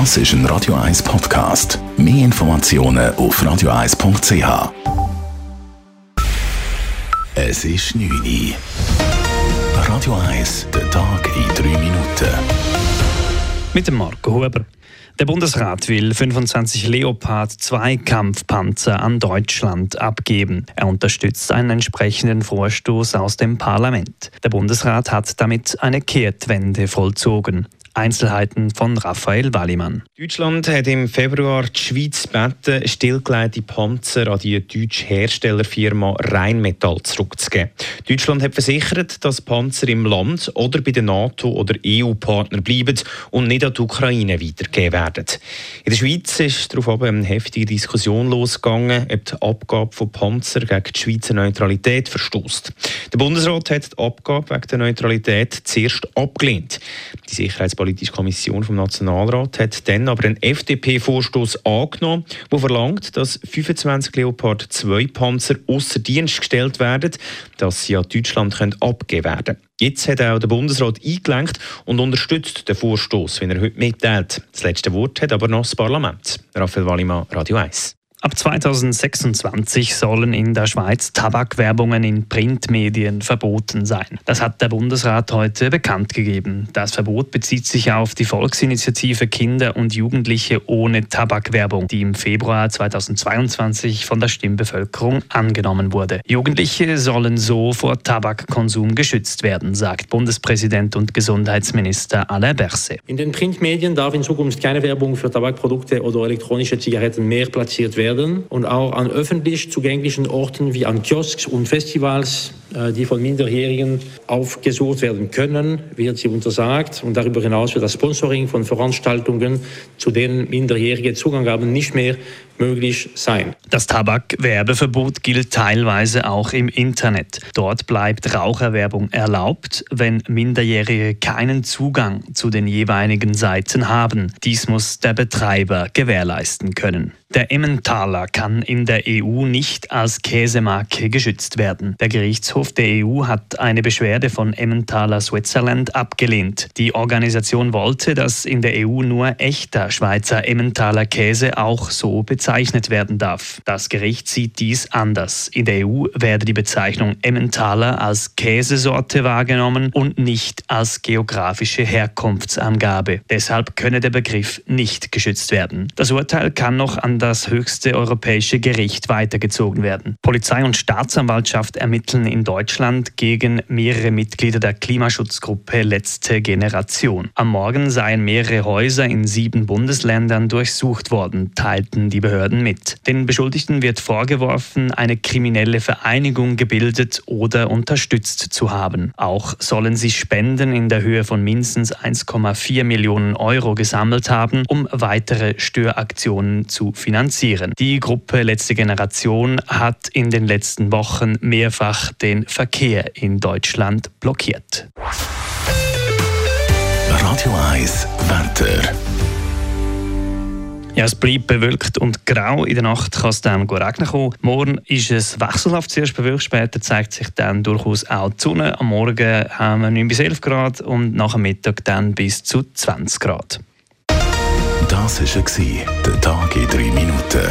Das ist ein Radio 1 Podcast. Mehr Informationen auf radio1.ch. Es ist 9 Uhr. Radio 1, der Tag in 3 Minuten. Mit dem Marco Huber. Der Bundesrat will 25 Leopard 2 Kampfpanzer an Deutschland abgeben. Er unterstützt einen entsprechenden Vorstoß aus dem Parlament. Der Bundesrat hat damit eine Kehrtwende vollzogen. Einzelheiten von Raphael Wallimann. Deutschland hat im Februar die Schweiz gebeten, stillgelegte Panzer an die deutsche Herstellerfirma Rheinmetall zurückzugeben. Deutschland hat versichert, dass Panzer im Land oder bei den NATO- oder EU-Partnern bleiben und nicht an die Ukraine weitergegeben werden. In der Schweiz ist darauf aber eine heftige Diskussion losgegangen, ob die Abgabe von Panzer gegen die Schweizer Neutralität verstößt. Der Bundesrat hat die Abgabe wegen der Neutralität zuerst abgelehnt. Die Sicherheitspolitik Politische Kommission vom Nationalrat hat dann aber einen FDP-Vorstoß angenommen, der verlangt, dass 25 Leopard 2 Panzer außer Dienst gestellt werden, dass sie an Deutschland können abgegeben werden. Jetzt hat auch der Bundesrat eingelenkt und unterstützt den Vorstoß, wie er heute mitteilt. Das letzte Wort hat aber noch das Parlament. Raphael Wallimann, Radio 1. Ab 2026 sollen in der Schweiz Tabakwerbungen in Printmedien verboten sein. Das hat der Bundesrat heute bekannt gegeben. Das Verbot bezieht sich auf die Volksinitiative Kinder und Jugendliche ohne Tabakwerbung, die im Februar 2022 von der Stimmbevölkerung angenommen wurde. Jugendliche sollen so vor Tabakkonsum geschützt werden, sagt Bundespräsident und Gesundheitsminister Alain Berset. In den Printmedien darf in Zukunft keine Werbung für Tabakprodukte oder elektronische Zigaretten mehr platziert werden werden und auch an öffentlich zugänglichen Orten wie an Kiosks und Festivals, die von Minderjährigen aufgesucht werden können, wird sie untersagt. Und darüber hinaus wird das Sponsoring von Veranstaltungen, zu denen Minderjährige Zugang haben, nicht mehr möglich sein. Das Tabakwerbeverbot gilt teilweise auch im Internet. Dort bleibt Raucherwerbung erlaubt, wenn Minderjährige keinen Zugang zu den jeweiligen Seiten haben. Dies muss der Betreiber gewährleisten können. Der Emmentaler kann in der EU nicht als Käsemarke geschützt werden. Der Gerichtshof der EU hat eine Beschwerde von Emmentaler Switzerland abgelehnt. Die Organisation wollte, dass in der EU nur echter Schweizer Emmentaler Käse auch so bezeichnet werden darf. Das Gericht sieht dies anders. In der EU werde die Bezeichnung Emmentaler als Käsesorte wahrgenommen und nicht als geografische Herkunftsangabe. Deshalb könne der Begriff nicht geschützt werden. Das Urteil kann noch an das höchste europäische Gericht weitergezogen werden. Polizei und Staatsanwaltschaft ermitteln in Deutschland gegen mehrere Mitglieder der Klimaschutzgruppe Letzte Generation. Am Morgen seien mehrere Häuser in sieben Bundesländern durchsucht worden, teilten die Behörden mit. Den Beschuldigten wird vorgeworfen, eine kriminelle Vereinigung gebildet oder unterstützt zu haben. Auch sollen sie Spenden in der Höhe von mindestens 1,4 Millionen Euro gesammelt haben, um weitere Störaktionen zu finanzieren. Die Gruppe Letzte Generation hat in den letzten Wochen mehrfach den Verkehr in Deutschland blockiert. Radio 1 Wetter. Ja, es bleibt bewölkt und grau. In der Nacht kann es dann regnen kommen. Morgen ist es wechselhaft zuerst bewölkt, später zeigt sich dann durchaus auch die Sonne. Am Morgen haben wir 9 bis 11 Grad und nach dem Mittag dann bis zu 20 Grad. Das war der Tag in drei Minuten.